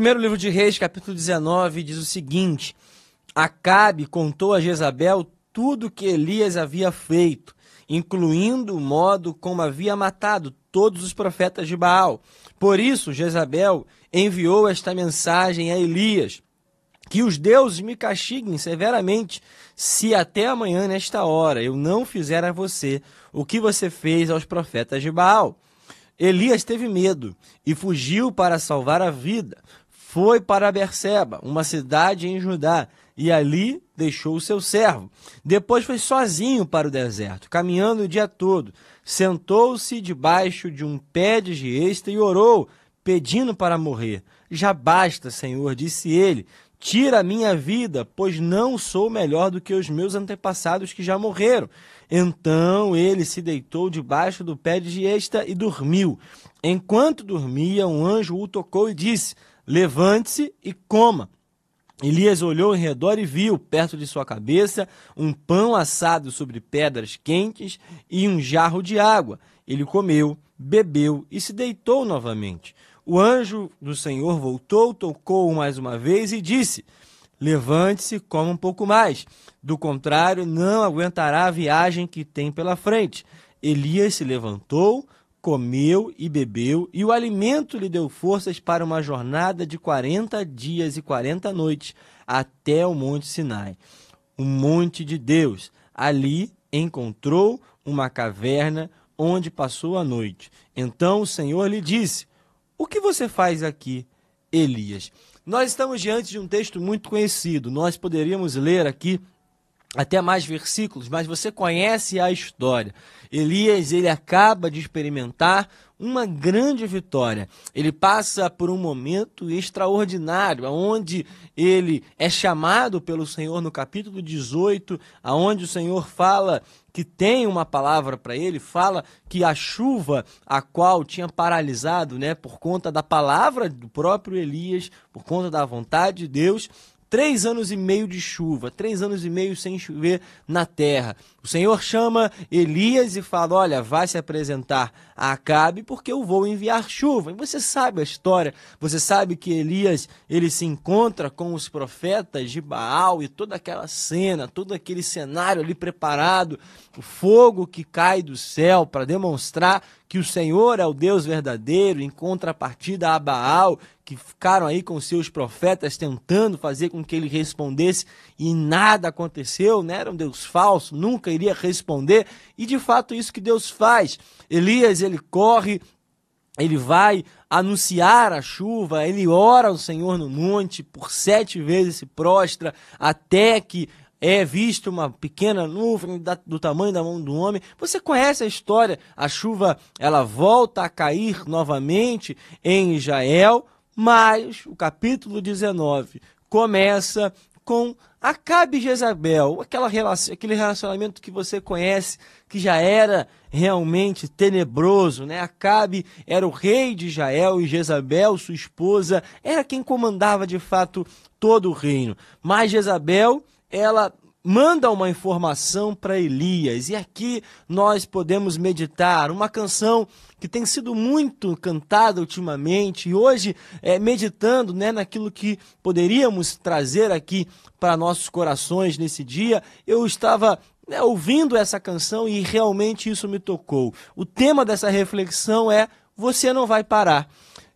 primeiro livro de Reis, capítulo 19, diz o seguinte: Acabe contou a Jezabel tudo que Elias havia feito, incluindo o modo como havia matado todos os profetas de Baal. Por isso, Jezabel enviou esta mensagem a Elias: Que os deuses me castiguem severamente, se até amanhã, nesta hora, eu não fizer a você o que você fez aos profetas de Baal. Elias teve medo e fugiu para salvar a vida. Foi para Berseba, uma cidade em Judá, e ali deixou o seu servo. Depois foi sozinho para o deserto, caminhando o dia todo. Sentou-se debaixo de um pé de giesta e orou, pedindo para morrer. Já basta, Senhor, disse ele. Tira a minha vida, pois não sou melhor do que os meus antepassados que já morreram. Então ele se deitou debaixo do pé de giesta e dormiu. Enquanto dormia, um anjo o tocou e disse: Levante-se e coma. Elias olhou em redor e viu, perto de sua cabeça, um pão assado sobre pedras quentes e um jarro de água. Ele comeu, bebeu e se deitou novamente. O anjo do Senhor voltou, tocou mais uma vez e disse: Levante-se, coma um pouco mais. Do contrário, não aguentará a viagem que tem pela frente. Elias se levantou, comeu e bebeu, e o alimento lhe deu forças para uma jornada de quarenta dias e quarenta noites até o Monte Sinai, o monte de Deus. Ali encontrou uma caverna onde passou a noite. Então o Senhor lhe disse: O que você faz aqui, Elias? Nós estamos diante de um texto muito conhecido. Nós poderíamos ler aqui até mais versículos, mas você conhece a história. Elias, ele acaba de experimentar uma grande vitória. Ele passa por um momento extraordinário, onde ele é chamado pelo Senhor no capítulo 18, aonde o Senhor fala que tem uma palavra para ele, fala que a chuva a qual tinha paralisado, né, por conta da palavra do próprio Elias, por conta da vontade de Deus, Três anos e meio de chuva, três anos e meio sem chover na terra. O Senhor chama Elias e fala: Olha, vai se apresentar a Acabe, porque eu vou enviar chuva. E você sabe a história, você sabe que Elias ele se encontra com os profetas de Baal e toda aquela cena, todo aquele cenário ali preparado, o fogo que cai do céu para demonstrar que o Senhor é o Deus verdadeiro, em contrapartida a Baal, que ficaram aí com seus profetas tentando fazer com que ele respondesse e nada aconteceu, né? Era um Deus falso, nunca iria responder. E de fato isso que Deus faz. Elias, ele corre, ele vai anunciar a chuva, ele ora ao Senhor no monte, por sete vezes se prostra, até que é visto uma pequena nuvem do tamanho da mão do homem. Você conhece a história? A chuva ela volta a cair novamente em Israel, mas o capítulo 19 começa com Acabe e Jezabel, aquela aquele relacionamento que você conhece, que já era realmente tenebroso, né? Acabe era o rei de Israel e Jezabel, sua esposa, era quem comandava de fato todo o reino. Mas Jezabel ela manda uma informação para Elias. E aqui nós podemos meditar uma canção que tem sido muito cantada ultimamente e hoje é, meditando né, naquilo que poderíamos trazer aqui para nossos corações nesse dia. Eu estava né, ouvindo essa canção e realmente isso me tocou. O tema dessa reflexão é: você não vai parar.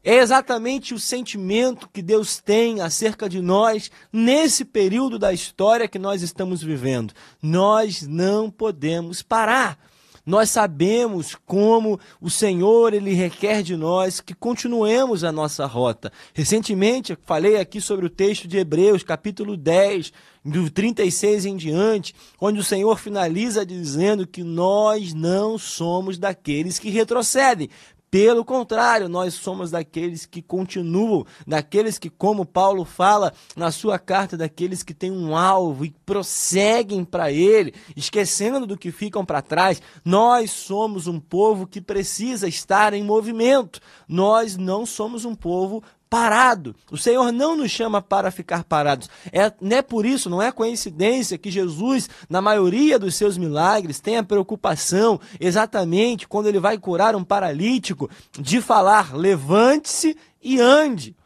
É exatamente o sentimento que Deus tem acerca de nós nesse período da história que nós estamos vivendo. Nós não podemos parar. Nós sabemos como o Senhor ele requer de nós que continuemos a nossa rota. Recentemente falei aqui sobre o texto de Hebreus, capítulo 10, do 36 em diante, onde o Senhor finaliza dizendo que nós não somos daqueles que retrocedem, pelo contrário, nós somos daqueles que continuam, daqueles que, como Paulo fala na sua carta, daqueles que têm um alvo e prosseguem para ele, esquecendo do que ficam para trás. Nós somos um povo que precisa estar em movimento. Nós não somos um povo parado. O Senhor não nos chama para ficar parados. É, não é por isso, não é coincidência que Jesus, na maioria dos seus milagres, tem a preocupação, exatamente quando ele vai curar um paralítico, de falar: levante-se e ande.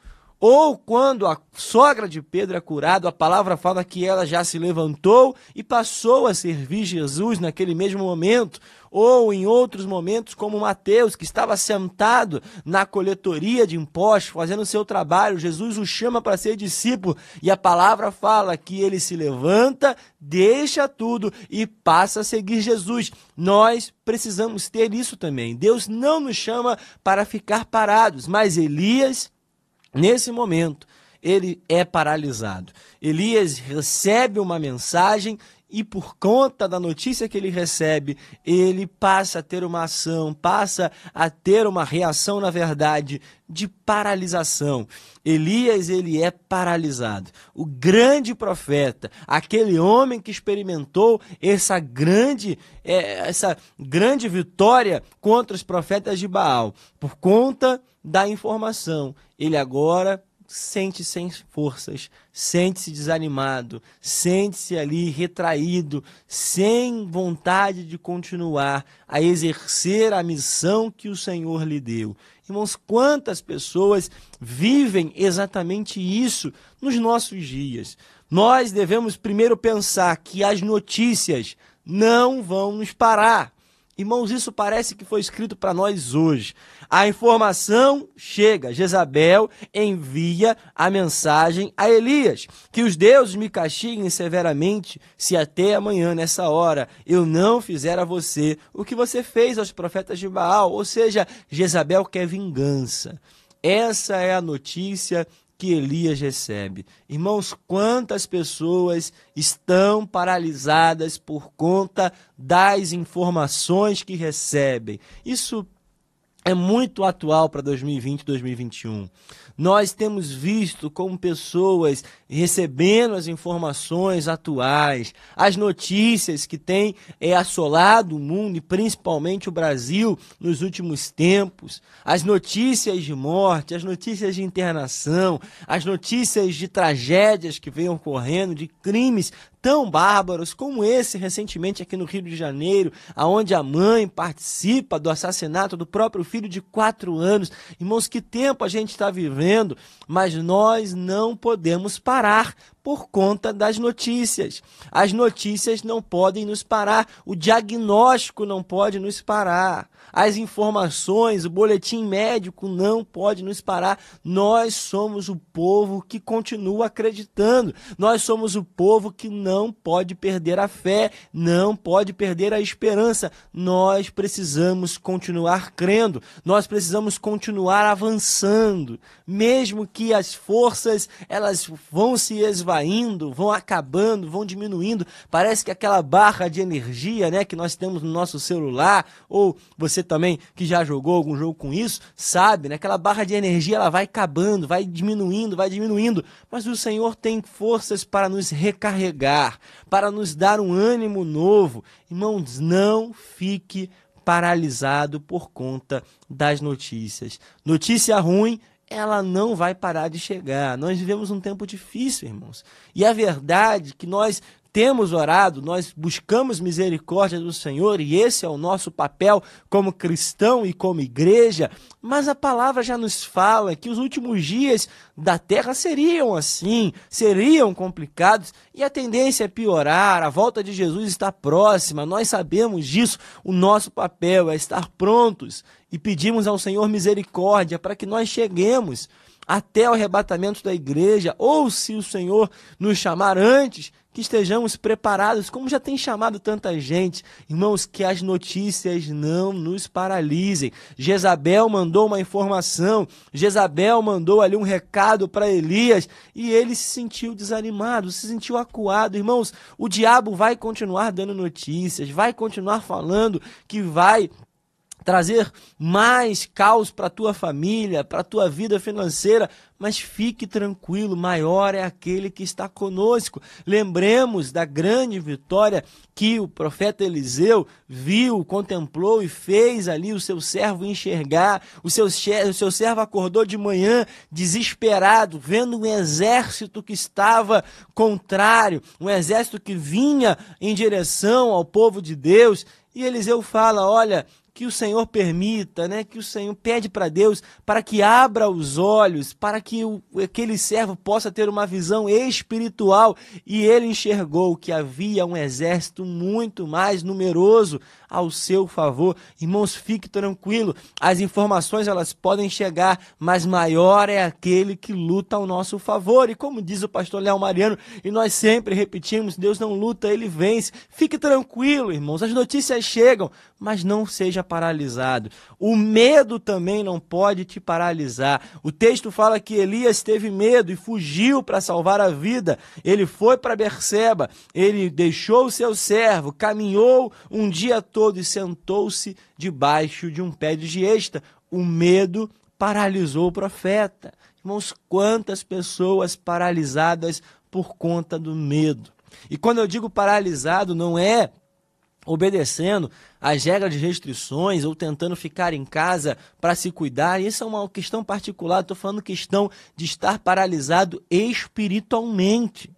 Ou quando a sogra de Pedro é curada, a palavra fala que ela já se levantou e passou a servir Jesus naquele mesmo momento ou em outros momentos, como Mateus, que estava sentado na coletoria de impostos, fazendo o seu trabalho, Jesus o chama para ser discípulo, e a palavra fala que ele se levanta, deixa tudo e passa a seguir Jesus. Nós precisamos ter isso também. Deus não nos chama para ficar parados, mas Elias, nesse momento, ele é paralisado. Elias recebe uma mensagem e por conta da notícia que ele recebe, ele passa a ter uma ação, passa a ter uma reação, na verdade, de paralisação. Elias, ele é paralisado. O grande profeta, aquele homem que experimentou essa grande, é, essa grande vitória contra os profetas de Baal, por conta da informação, ele agora sente sem forças, sente-se desanimado, sente-se ali retraído, sem vontade de continuar a exercer a missão que o Senhor lhe deu. Irmãos, quantas pessoas vivem exatamente isso nos nossos dias? Nós devemos primeiro pensar que as notícias não vão nos parar. Irmãos, isso parece que foi escrito para nós hoje. A informação chega, Jezabel envia a mensagem a Elias: que os deuses me castiguem severamente, se até amanhã, nessa hora, eu não fizer a você o que você fez aos profetas de Baal. Ou seja, Jezabel quer vingança. Essa é a notícia que Elias recebe. Irmãos, quantas pessoas estão paralisadas por conta das informações que recebem? Isso é muito atual para 2020 e 2021. Nós temos visto como pessoas recebendo as informações atuais, as notícias que têm é, assolado o mundo e principalmente o Brasil nos últimos tempos, as notícias de morte, as notícias de internação, as notícias de tragédias que vêm ocorrendo, de crimes tão bárbaros como esse recentemente aqui no Rio de Janeiro, aonde a mãe participa do assassinato do próprio filho de quatro anos. Irmãos, que tempo a gente está vivendo, mas nós não podemos parar por conta das notícias. As notícias não podem nos parar, o diagnóstico não pode nos parar, as informações, o boletim médico não pode nos parar. Nós somos o povo que continua acreditando, nós somos o povo que não pode perder a fé, não pode perder a esperança. Nós precisamos continuar crendo, nós precisamos continuar avançando, mesmo que as forças elas vão se esvair indo, vão acabando, vão diminuindo. Parece que aquela barra de energia, né, que nós temos no nosso celular, ou você também que já jogou algum jogo com isso, sabe, né? Aquela barra de energia ela vai acabando, vai diminuindo, vai diminuindo, mas o Senhor tem forças para nos recarregar, para nos dar um ânimo novo. Irmãos, não fique paralisado por conta das notícias. Notícia ruim ela não vai parar de chegar. Nós vivemos um tempo difícil, irmãos. E a verdade é que nós temos orado, nós buscamos misericórdia do Senhor e esse é o nosso papel como cristão e como igreja, mas a palavra já nos fala que os últimos dias da terra seriam assim, seriam complicados e a tendência é piorar, a volta de Jesus está próxima, nós sabemos disso, o nosso papel é estar prontos e pedimos ao Senhor misericórdia para que nós cheguemos até o arrebatamento da igreja, ou se o Senhor nos chamar antes, que estejamos preparados, como já tem chamado tanta gente. Irmãos, que as notícias não nos paralisem. Jezabel mandou uma informação, Jezabel mandou ali um recado para Elias e ele se sentiu desanimado, se sentiu acuado. Irmãos, o diabo vai continuar dando notícias, vai continuar falando que vai trazer mais caos para a tua família, para a tua vida financeira, mas fique tranquilo, maior é aquele que está conosco. Lembremos da grande vitória que o profeta Eliseu viu, contemplou e fez ali o seu servo enxergar. O seu, o seu servo acordou de manhã desesperado, vendo um exército que estava contrário, um exército que vinha em direção ao povo de Deus. E Eliseu fala: Olha, que o Senhor permita, né, que o Senhor pede para Deus para que abra os olhos, para que o, aquele servo possa ter uma visão espiritual. E ele enxergou que havia um exército muito mais numeroso ao seu favor. Irmãos, fique tranquilo, as informações elas podem chegar, mas maior é aquele que luta ao nosso favor. E como diz o pastor Léo Mariano, e nós sempre repetimos, Deus não luta, ele vence. Fique tranquilo, irmãos, as notícias chegam, mas não seja paralisado. O medo também não pode te paralisar. O texto fala que Elias teve medo e fugiu para salvar a vida. Ele foi para Berseba, ele deixou o seu servo, caminhou um dia todo e sentou-se debaixo de um pé de giesta. O medo paralisou o profeta. Irmãos, quantas pessoas paralisadas por conta do medo. E quando eu digo paralisado, não é obedecendo às regras de restrições ou tentando ficar em casa para se cuidar. Isso é uma questão particular. Estou falando questão de estar paralisado espiritualmente.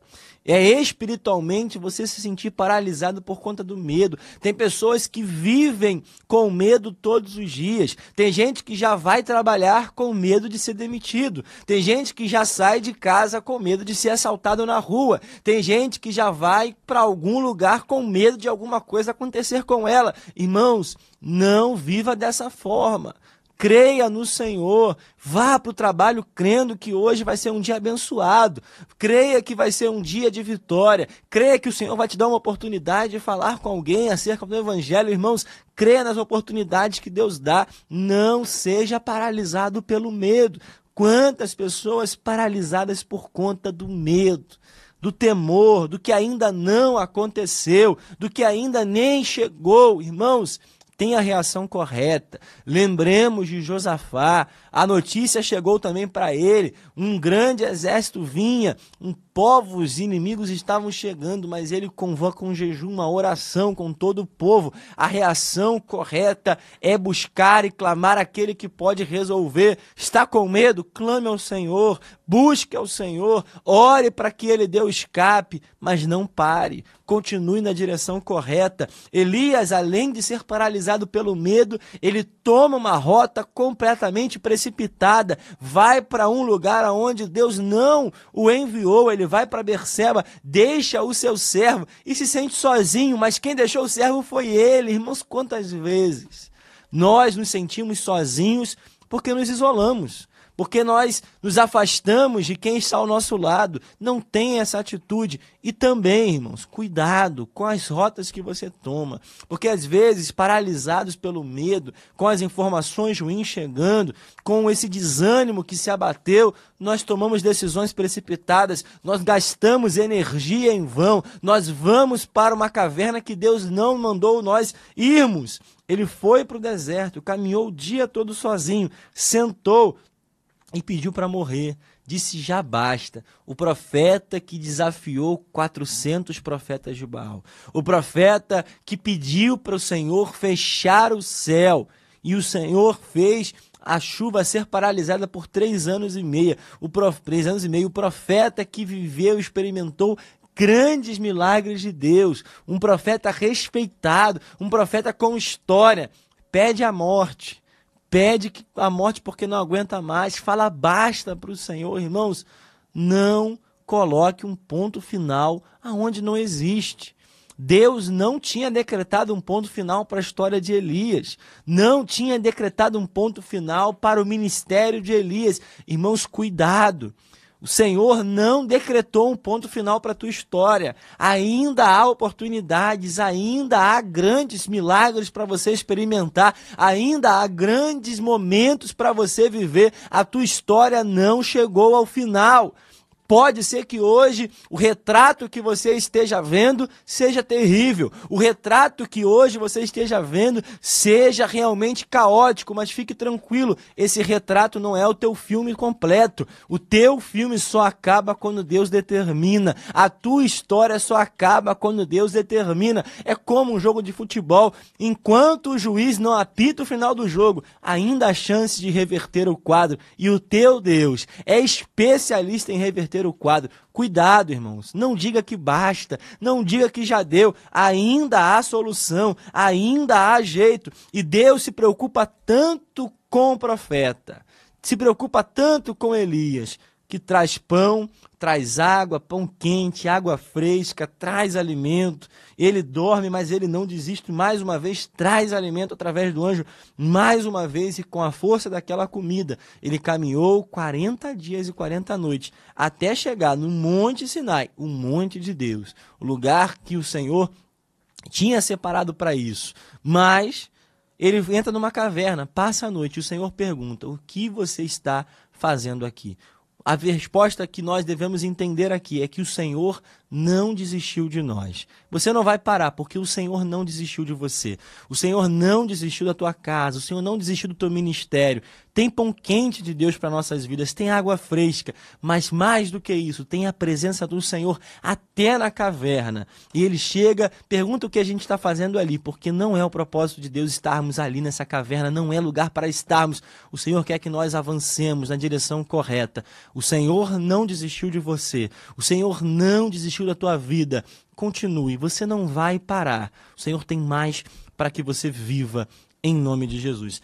É espiritualmente você se sentir paralisado por conta do medo. Tem pessoas que vivem com medo todos os dias. Tem gente que já vai trabalhar com medo de ser demitido. Tem gente que já sai de casa com medo de ser assaltado na rua. Tem gente que já vai para algum lugar com medo de alguma coisa acontecer com ela. Irmãos, não viva dessa forma creia no Senhor, vá para o trabalho crendo que hoje vai ser um dia abençoado, creia que vai ser um dia de vitória, creia que o Senhor vai te dar uma oportunidade de falar com alguém acerca do Evangelho. Irmãos, creia nas oportunidades que Deus dá, não seja paralisado pelo medo. Quantas pessoas paralisadas por conta do medo do temor, do que ainda não aconteceu, do que ainda nem chegou. Irmãos, tem a reação correta. Lembremos de Josafá, a notícia chegou também para ele, um grande exército vinha, um povos inimigos estavam chegando, mas ele convoca um jejum, uma oração com todo o povo. A reação correta é buscar e clamar aquele que pode resolver. Está com medo? Clame ao Senhor, busque ao Senhor, ore para que ele dê o escape, mas não pare. Continue na direção correta. Elias, além de ser paralisado pelo medo, ele toma uma rota completamente precipitada, vai para um lugar aonde Deus não o enviou, ele vai para Berseba, deixa o seu servo e se sente sozinho, mas quem deixou o servo foi ele. Irmãos, quantas vezes nós nos sentimos sozinhos porque nos isolamos porque nós nos afastamos de quem está ao nosso lado. Não tem essa atitude. E também, irmãos, cuidado com as rotas que você toma, porque às vezes, paralisados pelo medo, com as informações ruins chegando, com esse desânimo que se abateu, nós tomamos decisões precipitadas, nós gastamos energia em vão, nós vamos para uma caverna que Deus não mandou nós irmos. Ele foi para o deserto, caminhou o dia todo sozinho, sentou, e pediu para morrer. Disse: já basta. O profeta que desafiou 400 profetas de Baal. O profeta que pediu para o Senhor fechar o céu. E o Senhor fez a chuva ser paralisada por três anos e meio. O prof... três anos e meio. O profeta que viveu e experimentou grandes milagres de Deus. Um profeta respeitado. Um profeta com história. Pede a morte pede a morte porque não aguenta mais, fala basta para o Senhor, irmãos, não coloque um ponto final aonde não existe. Deus não tinha decretado um ponto final para a história de Elias, não tinha decretado um ponto final para o ministério de Elias. Irmãos, cuidado. O Senhor não decretou um ponto final para a tua história. Ainda há oportunidades, ainda há grandes milagres para você experimentar, ainda há grandes momentos para você viver. A tua história não chegou ao final. Pode ser que hoje o retrato que você esteja vendo seja terrível. O retrato que hoje você esteja vendo seja realmente caótico, mas fique tranquilo, esse retrato não é o teu filme completo. O teu filme só acaba quando Deus determina. A tua história só acaba quando Deus determina. É como um jogo de futebol. Enquanto o juiz não apita o final do jogo, ainda há chance de reverter o quadro. E o teu Deus é especialista em reverter o quadro. Cuidado, irmãos. Não diga que basta. Não diga que já deu. Ainda há solução. Ainda há jeito. E Deus se preocupa tanto com o profeta. Se preocupa tanto com Elias que traz pão, traz água, pão quente, água fresca, traz alimento. Ele dorme, mas ele não desiste. Mais uma vez, traz alimento através do anjo. Mais uma vez, e com a força daquela comida, ele caminhou 40 dias e 40 noites até chegar no Monte Sinai, o Monte de Deus, o lugar que o Senhor tinha separado para isso. Mas ele entra numa caverna, passa a noite, e o Senhor pergunta: O que você está fazendo aqui? A resposta que nós devemos entender aqui é que o Senhor não desistiu de nós. Você não vai parar, porque o Senhor não desistiu de você. O Senhor não desistiu da tua casa, o Senhor não desistiu do teu ministério. Tem pão quente de Deus para nossas vidas, tem água fresca, mas mais do que isso, tem a presença do Senhor até na caverna. E ele chega, pergunta o que a gente está fazendo ali, porque não é o propósito de Deus estarmos ali nessa caverna, não é lugar para estarmos. O Senhor quer que nós avancemos na direção correta. O Senhor não desistiu de você. O Senhor não desistiu desistiu da tua vida, continue, você não vai parar. O Senhor tem mais para que você viva em nome de Jesus.